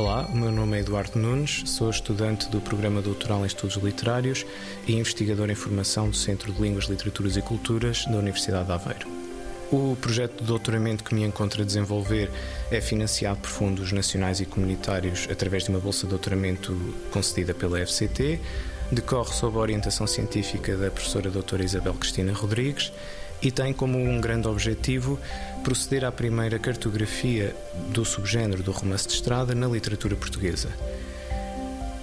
Olá, o meu nome é Eduardo Nunes, sou estudante do Programa Doutoral em Estudos Literários e investigador em formação do Centro de Línguas, Literaturas e Culturas da Universidade de Aveiro. O projeto de doutoramento que me encontro a desenvolver é financiado por fundos nacionais e comunitários através de uma bolsa de doutoramento concedida pela FCT, decorre sob a orientação científica da professora doutora Isabel Cristina Rodrigues e tem como um grande objetivo proceder à primeira cartografia do subgénero do romance de estrada na literatura portuguesa.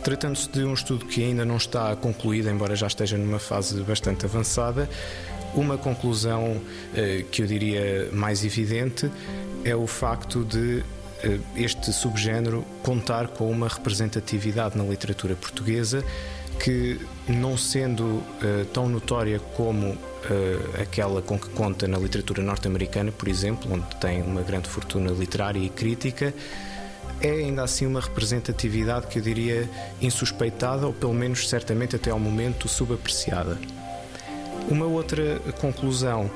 Tratando-se de um estudo que ainda não está concluído, embora já esteja numa fase bastante avançada, uma conclusão eh, que eu diria mais evidente é o facto de este subgénero contar com uma representatividade na literatura portuguesa que, não sendo uh, tão notória como uh, aquela com que conta na literatura norte-americana, por exemplo, onde tem uma grande fortuna literária e crítica, é ainda assim uma representatividade que eu diria insuspeitada, ou pelo menos certamente até ao momento subapreciada. Uma outra conclusão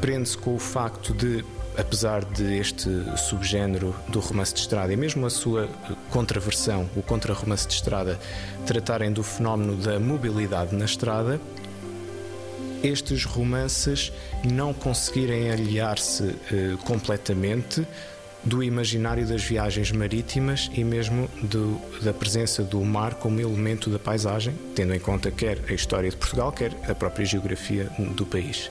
prende-se com o facto de apesar de este subgénero do romance de estrada e mesmo a sua contraversão, o contra-romance de estrada, tratarem do fenómeno da mobilidade na estrada, estes romances não conseguirem aliar-se eh, completamente do imaginário das viagens marítimas e mesmo do, da presença do mar como elemento da paisagem, tendo em conta quer a história de Portugal, quer a própria geografia do país.